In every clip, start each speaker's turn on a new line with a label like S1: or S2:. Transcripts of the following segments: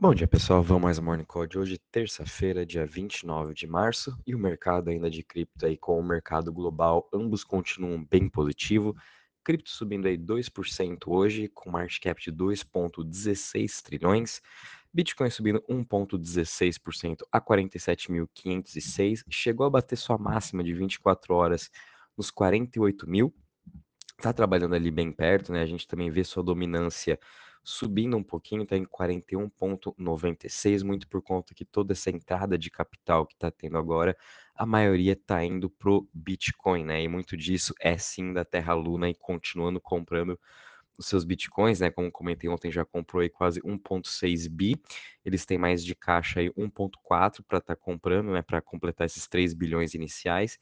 S1: Bom dia, pessoal. Vamos mais um Morning Call de hoje, terça-feira, dia 29 de março, e o mercado ainda de cripto aí com o mercado global, ambos continuam bem positivo. Cripto subindo aí 2% hoje, com market cap de 2.16 trilhões. Bitcoin subindo 1.16% a 47.506, chegou a bater sua máxima de 24 horas nos 48 mil. Tá trabalhando ali bem perto, né? A gente também vê sua dominância subindo um pouquinho, está em 41,96, muito por conta que toda essa entrada de capital que está tendo agora, a maioria está indo pro Bitcoin, né? E muito disso é sim da Terra Luna e continuando comprando os seus bitcoins, né? Como comentei ontem, já comprou aí quase 1,6 bi. Eles têm mais de caixa aí 1,4 para estar tá comprando, né? Para completar esses 3 bilhões iniciais.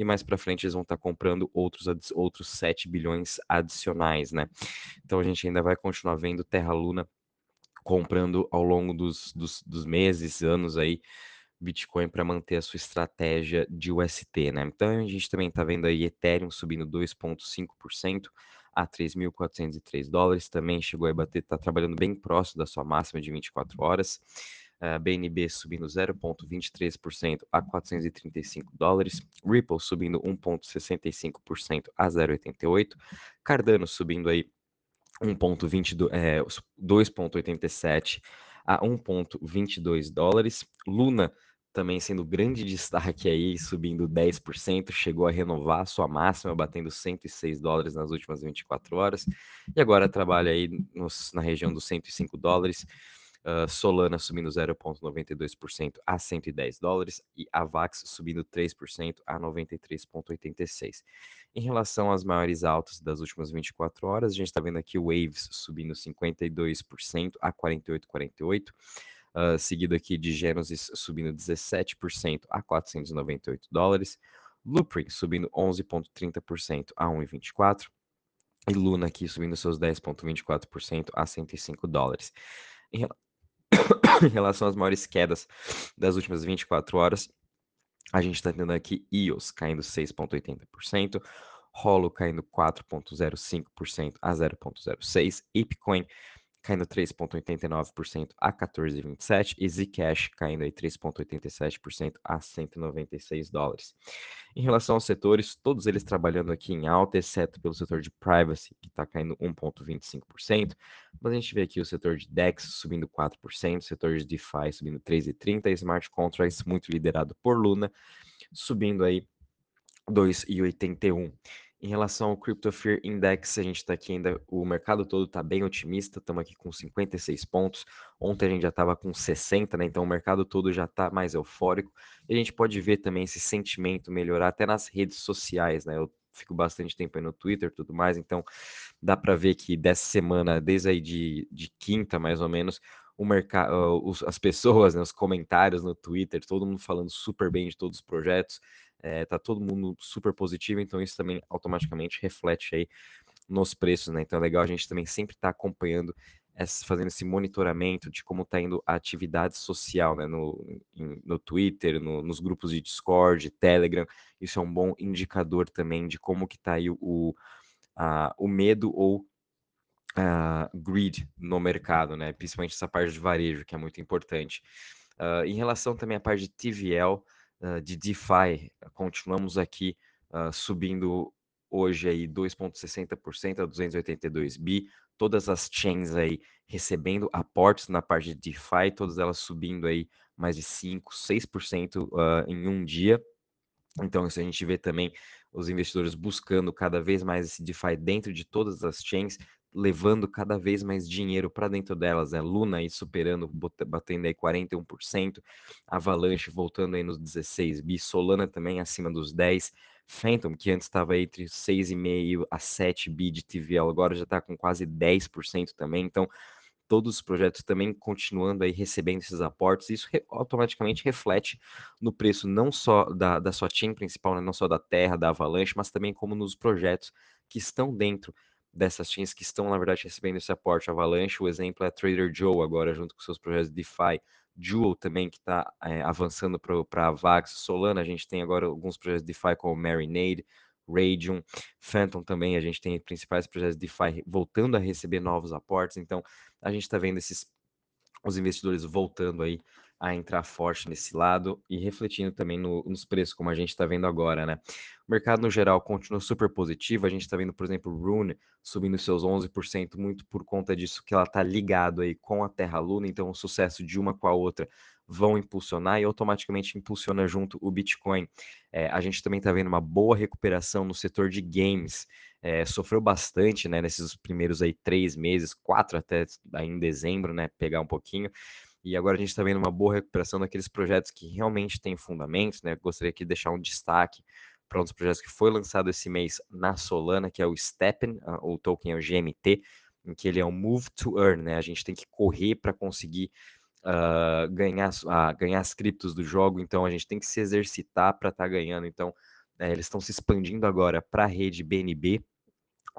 S1: E mais para frente eles vão estar tá comprando outros, outros 7 bilhões adicionais, né? Então a gente ainda vai continuar vendo Terra Luna comprando ao longo dos, dos, dos meses, anos aí, Bitcoin para manter a sua estratégia de UST, né? Então a gente também está vendo aí Ethereum subindo 2,5% a 3.403 dólares, também chegou a bater, está trabalhando bem próximo da sua máxima de 24 horas. BNB subindo 0,23% a 435 dólares, Ripple subindo 1,65% a 0,88, Cardano subindo aí 1,22, é, 2,87 a 1,22 dólares, Luna também sendo grande destaque aí, subindo 10%, chegou a renovar a sua máxima, batendo 106 dólares nas últimas 24 horas, e agora trabalha aí nos, na região dos 105 dólares, uh, Solana subindo 0,92% a 110 dólares, e a VAX subindo 3% a 93,86. Em relação às maiores altas das últimas 24 horas, a gente está vendo aqui o Waves subindo 52% a 48,48%, Uh, seguido aqui de Genesis subindo 17% a 498 dólares, Loopring subindo 11,30% a 1,24 e Luna aqui subindo seus 10,24% a 105 dólares. Em, em relação às maiores quedas das últimas 24 horas, a gente está tendo aqui EOS caindo 6,80%, Rolo caindo 4,05% a 0,06%, Ipcoin caindo 3,89% a 14,27 e Zcash caindo aí 3,87% a 196 dólares. Em relação aos setores, todos eles trabalhando aqui em alta, exceto pelo setor de privacy, que está caindo 1,25%, mas a gente vê aqui o setor de DEX subindo 4%, o setor de DeFi subindo 3,30%, e Smart Contracts, muito liderado por Luna, subindo aí 2,81%. Em relação ao Crypto Fear Index, a gente está aqui ainda, o mercado todo está bem otimista, estamos aqui com 56 pontos. Ontem a gente já estava com 60, né? Então o mercado todo já está mais eufórico. E a gente pode ver também esse sentimento melhorar até nas redes sociais, né? Eu fico bastante tempo aí no Twitter tudo mais, então dá para ver que dessa semana, desde aí de, de quinta mais ou menos, o mercado, as pessoas, né, os comentários no Twitter, todo mundo falando super bem de todos os projetos, é, tá todo mundo super positivo, então isso também automaticamente reflete aí nos preços, né? Então é legal a gente também sempre estar tá acompanhando, essa, fazendo esse monitoramento de como está indo a atividade social, né? No, em, no Twitter, no, nos grupos de Discord, Telegram, isso é um bom indicador também de como que está aí o, a, o medo ou uh, greed no mercado, né? Principalmente essa parte de varejo, que é muito importante. Uh, em relação também à parte de TVL, uh, de DeFi, continuamos aqui uh, subindo hoje aí 2,60% a 282 bi, todas as chains aí recebendo aportes na parte de DeFi, todas elas subindo aí mais de 5, 6% uh, em um dia. Então, isso a gente vê também os investidores buscando cada vez mais esse DeFi dentro de todas as chains, levando cada vez mais dinheiro para dentro delas, né? Luna aí superando, batendo aí 41%, Avalanche voltando aí nos 16 bi, Solana também acima dos 10, Phantom, que antes estava entre 6,5 a 7 bi de TVL, agora já está com quase 10% também, então todos os projetos também continuando aí recebendo esses aportes, isso re automaticamente reflete no preço não só da, da sua chain principal, né? não só da Terra, da Avalanche, mas também como nos projetos que estão dentro dessas chains que estão, na verdade, recebendo esse aporte Avalanche. O exemplo é Trader Joe, agora, junto com seus projetos DeFi. Jewel também, que está é, eh, avançando para a Vax. Solana, a gente tem agora alguns projetos DeFi como Marinade, Radium, Phantom também, a gente tem principais projetos DeFi voltando a receber novos aportes. Então, a gente está vendo esses os investidores voltando aí a entrar forte nesse lado e refletindo também no, nos preços, como a gente está vendo agora, né? O mercado no geral continua super positivo. A gente está vendo, por exemplo, Rune subindo seus 11%, muito por conta disso que ela está ligado aí com a Terra Luna, então o sucesso de uma com a outra vão impulsionar e automaticamente impulsiona junto o Bitcoin. É, a gente também está vendo uma boa recuperação no setor de games. É, sofreu bastante né, nesses primeiros aí três meses, quatro até em dezembro, né? Pegar um pouquinho. E agora a gente está vendo uma boa recuperação daqueles projetos que realmente têm fundamentos, né? Gostaria aqui de deixar um destaque para um dos projetos que foi lançado esse mês na Solana, que é o Steppen, o token é o GMT, em que ele é um move to earn, né? A gente tem que correr para conseguir uh, ganhar, uh, ganhar as criptos do jogo, então a gente tem que se exercitar para estar tá ganhando. Então, é, eles estão se expandindo agora para a rede BNB,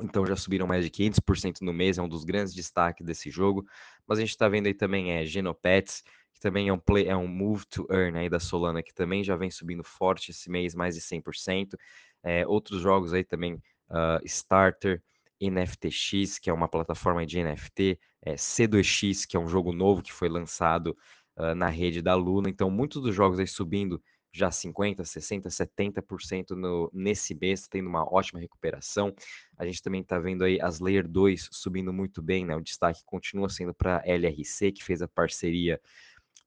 S1: então já subiram mais de 500% no mês, é um dos grandes destaques desse jogo. Mas a gente está vendo aí também é Genopets, que também é um play, é um move to earn aí da Solana, que também já vem subindo forte esse mês, mais de 100%. É, outros jogos aí também, uh, Starter, NFTX, que é uma plataforma de NFT, é, C2X, que é um jogo novo que foi lançado uh, na rede da Luna. Então, muitos dos jogos aí subindo já 50%, 60%, 70% no, nesse mês, tendo uma ótima recuperação. A gente também está vendo aí as Layer 2 subindo muito bem, né? O destaque continua sendo para a LRC, que fez a parceria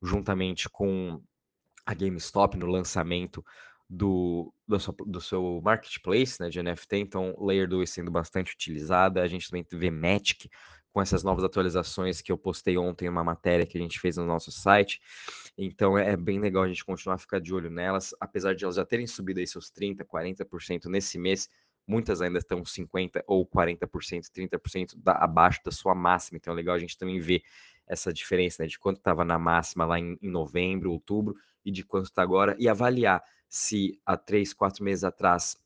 S1: juntamente com a GameStop no lançamento do, do, seu, do seu marketplace né, de NFT, então Layer 2 sendo bastante utilizada. A gente também vê Magic com essas novas atualizações que eu postei ontem, uma matéria que a gente fez no nosso site. Então é, é bem legal a gente continuar a ficar de olho nelas, apesar de elas já terem subido aí seus 30%, 40% nesse mês, muitas ainda estão 50% ou 40%, 30% da, abaixo da sua máxima. Então é legal a gente também ver essa diferença né, de quanto estava na máxima lá em, em novembro, outubro e de quanto está agora e avaliar se há três, quatro meses atrás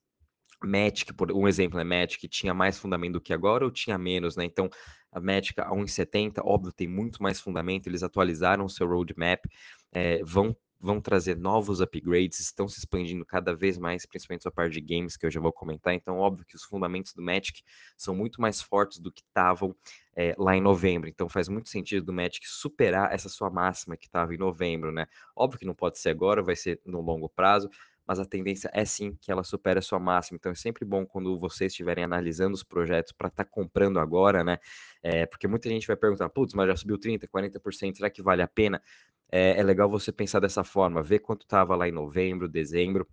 S1: Magic, por um exemplo, né? Magic tinha mais fundamento do que agora ou tinha menos, né? Então, a Magic a 1,70, óbvio, tem muito mais fundamento, eles atualizaram o seu roadmap, é, vão, vão trazer novos upgrades, estão se expandindo cada vez mais, principalmente a parte de games, que eu já vou comentar, então, óbvio que os fundamentos do Magic são muito mais fortes do que estavam é, lá em novembro, então faz muito sentido do Magic superar essa sua máxima que estava em novembro, né? Óbvio que não pode ser agora, vai ser no longo prazo, mas a tendência é sim que ela supere a sua máxima. Então é sempre bom quando vocês estiverem analisando os projetos para estar tá comprando agora, né? É, porque muita gente vai perguntar, putz, mas já subiu 30%, 40%, será que vale a pena? É, é legal você pensar dessa forma, ver quanto estava lá em novembro, dezembro,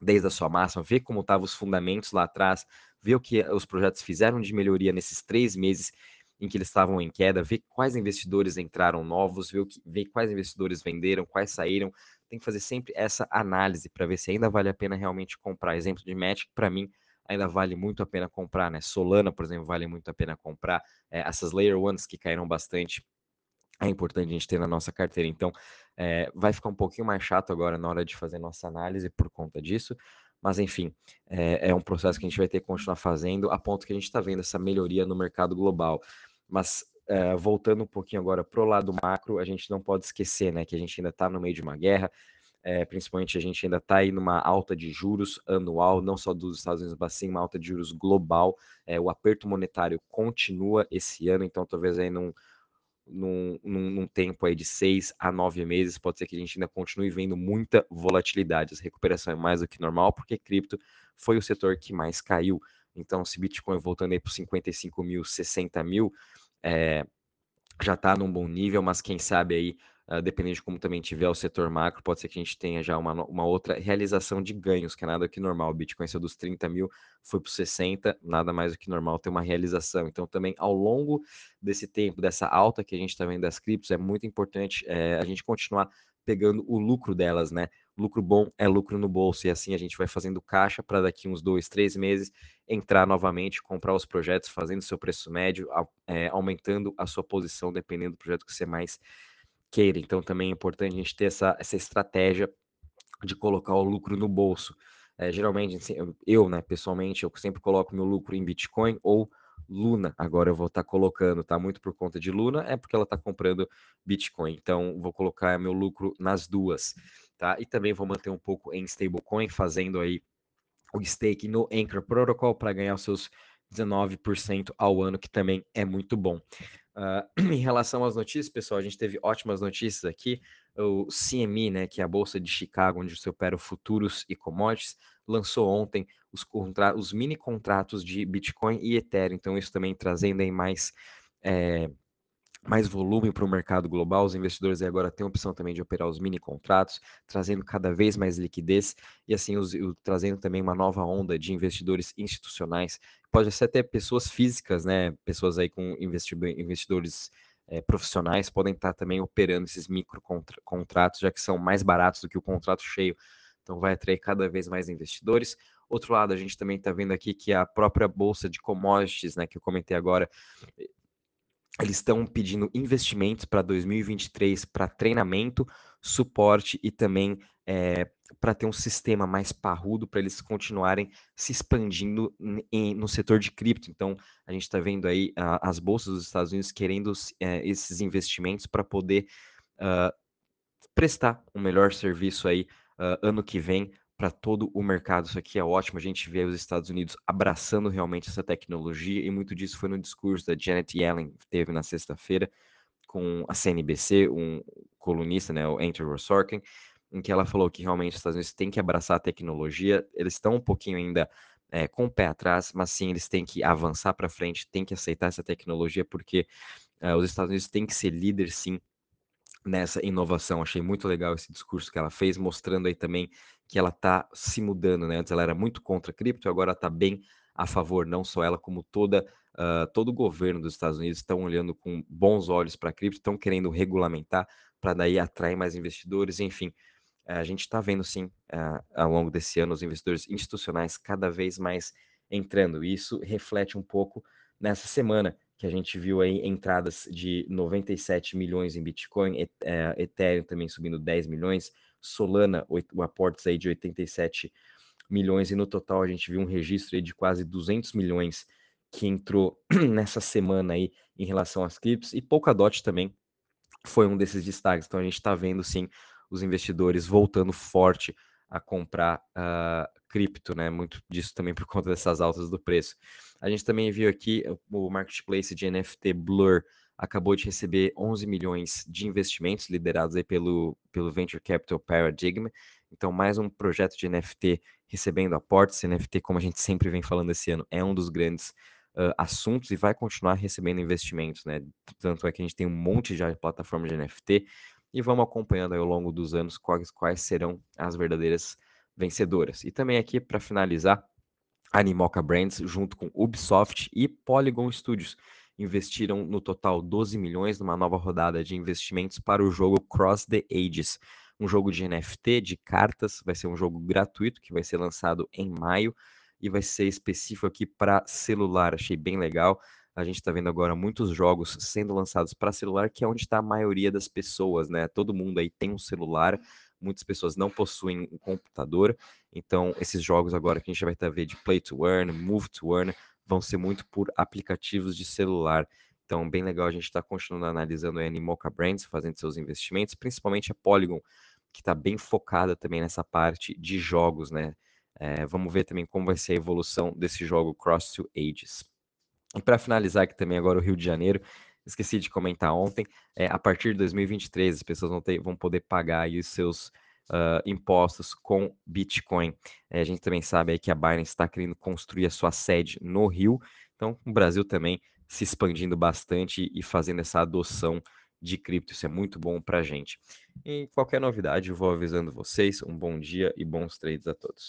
S1: desde a sua máxima, ver como estavam os fundamentos lá atrás, ver o que os projetos fizeram de melhoria nesses três meses em que eles estavam em queda, ver quais investidores entraram novos, ver, que, ver quais investidores venderam, quais saíram, tem que fazer sempre essa análise para ver se ainda vale a pena realmente comprar. Exemplo de Magic, para mim, ainda vale muito a pena comprar, né? Solana, por exemplo, vale muito a pena comprar. É, essas Layer Ones que caíram bastante, é importante a gente ter na nossa carteira. Então, é, vai ficar um pouquinho mais chato agora na hora de fazer nossa análise por conta disso. Mas, enfim, é, é um processo que a gente vai ter que continuar fazendo, a ponto que a gente está vendo essa melhoria no mercado global. Mas Uh, voltando um pouquinho agora para o lado macro, a gente não pode esquecer né, que a gente ainda está no meio de uma guerra, é, principalmente a gente ainda está aí numa alta de juros anual, não só dos Estados Unidos, mas sim uma alta de juros global. É, o aperto monetário continua esse ano, então talvez aí num, num, num, tempo aí de seis a nove meses, pode ser que a gente ainda continue vendo muita volatilidade. A recuperação é mais do que normal, porque cripto foi o setor que mais caiu. Então, se Bitcoin voltando aí para 55 mil, 60 mil, é, já está num bom nível, mas quem sabe aí, uh, dependendo de como também tiver o setor macro, pode ser que a gente tenha já uma, uma outra realização de ganhos, que é nada que normal. O Bitcoin saiu dos 30 mil, foi para os 60, nada mais do que normal ter uma realização. Então, também ao longo desse tempo, dessa alta que a gente está vendo das criptos, é muito importante é, a gente continuar pegando o lucro delas, né? Lucro bom é lucro no bolso, e assim a gente vai fazendo caixa para daqui uns dois, três meses entrar novamente, comprar os projetos, fazendo seu preço médio, é, aumentando a sua posição dependendo do projeto que você mais queira. Então também é importante a gente ter essa, essa estratégia de colocar o lucro no bolso. É, geralmente, assim, eu, né, pessoalmente, eu sempre coloco meu lucro em Bitcoin ou Luna. Agora eu vou estar tá colocando, tá? Muito por conta de Luna, é porque ela está comprando Bitcoin. Então, vou colocar meu lucro nas duas, tá? E também vou manter um pouco em stablecoin, fazendo aí o stake no Anchor Protocol para ganhar os seus 19% ao ano, que também é muito bom. Uh, em relação às notícias, pessoal, a gente teve ótimas notícias aqui. O CME, né, que é a bolsa de Chicago, onde se opera futuros e commodities, lançou ontem os, os mini contratos de Bitcoin e Ethereum. Então, isso também trazendo aí mais é, mais volume para o mercado global, os investidores agora têm a opção também de operar os mini contratos, trazendo cada vez mais liquidez e assim os, o, trazendo também uma nova onda de investidores institucionais. Pode ser até pessoas físicas, né? Pessoas aí com investidores é, profissionais podem estar também operando esses micro contra, contratos, já que são mais baratos do que o contrato cheio. Então vai atrair cada vez mais investidores. Outro lado, a gente também está vendo aqui que a própria bolsa de commodities, né, que eu comentei agora, eles estão pedindo investimentos para 2023 para treinamento, suporte e também é, eh, para ter um sistema mais parrudo para eles continuarem se expandindo em, no setor de cripto. Então, a gente está vendo aí uh, as bolsas dos Estados Unidos querendo uh, esses investimentos para poder uh, prestar um melhor serviço aí ano que vem para todo o mercado. Isso aqui é ótimo. A gente vê os Estados Unidos abraçando realmente essa tecnologia e muito disso foi no discurso da Janet Yellen, que teve na sexta-feira com a CNBC, um colunista, né, o Andrew Sorkin, em que ela falou que realmente os Estados Unidos têm que abraçar a tecnologia. Eles estão um pouquinho ainda é, com o pé atrás, mas sim, eles têm que avançar para frente, têm que aceitar essa tecnologia, porque uh, os Estados Unidos têm que ser líder, sim, nessa inovação. Achei muito legal esse discurso que ela fez, mostrando aí também que ela está se mudando, né? Antes ela era muito contra a cripto, agora está bem a favor, não só ela, como toda, uh, todo o governo dos Estados Unidos estão olhando com bons olhos para a cripto, estão querendo regulamentar para daí atrair mais investidores, enfim. A gente está vendo sim, uh, ao longo desse ano, os investidores institucionais cada vez mais entrando. E isso reflete um pouco nessa semana, que a gente viu aí entradas de 97 milhões em Bitcoin, é, Ethereum também subindo 10 milhões, Solana, o aportes aí de 87 milhões, e no total a gente viu um registro aí de quase 200 milhões que entrou nessa semana aí em relação às criptos, e Polkadot também foi um desses destaques. Então a gente está vendo sim os investidores voltando forte a comprar uh, cripto, né? Muito disso também por conta dessas altas do preço. A gente também viu aqui o marketplace de NFT Blur acabou de receber 11 milhões de investimentos liderados aí pelo, pelo Venture Capital Paradigm. Então, mais um projeto de NFT recebendo aportes. NFT, como a gente sempre vem falando esse ano, é um dos grandes uh, assuntos e vai continuar recebendo investimentos, né? Tanto é que a gente tem um monte de plataforma de NFT e vamos acompanhando ao longo dos anos quais, quais serão as verdadeiras vencedoras. E também aqui, para finalizar, Animoca Brands, junto com Ubisoft e Polygon Studios, investiram no total 12 milhões numa nova rodada de investimentos para o jogo Cross the Ages, um jogo de NFT, de cartas, vai ser um jogo gratuito que vai ser lançado em maio e vai ser específico aqui para celular. Achei bem legal. A gente está vendo agora muitos jogos sendo lançados para celular, que é onde está a maioria das pessoas, né? Todo mundo aí tem um celular, muitas pessoas não possuem um computador, então esses jogos agora que a gente vai estar tá vendo de Play to Earn, Move to Earn, vão ser muito por aplicativos de celular. Então, bem legal a gente estar tá continuando analisando a Animoca Brands, fazendo seus investimentos, principalmente a Polygon, que está bem focada também nessa parte de jogos, né? É, vamos ver também como vai ser a evolução desse jogo Cross to Ages. E para finalizar aqui também agora o Rio de Janeiro, esqueci de comentar ontem, é, a partir de 2023 as pessoas vão, ter, vão poder pagar os seus uh, impostos com Bitcoin. É, a gente também sabe que a Binance está querendo construir a sua sede no Rio, então o Brasil também se expandindo bastante e fazendo essa adoção de cripto, isso é muito bom para a gente. E qualquer novidade eu vou avisando vocês, um bom dia e bons trades a todos.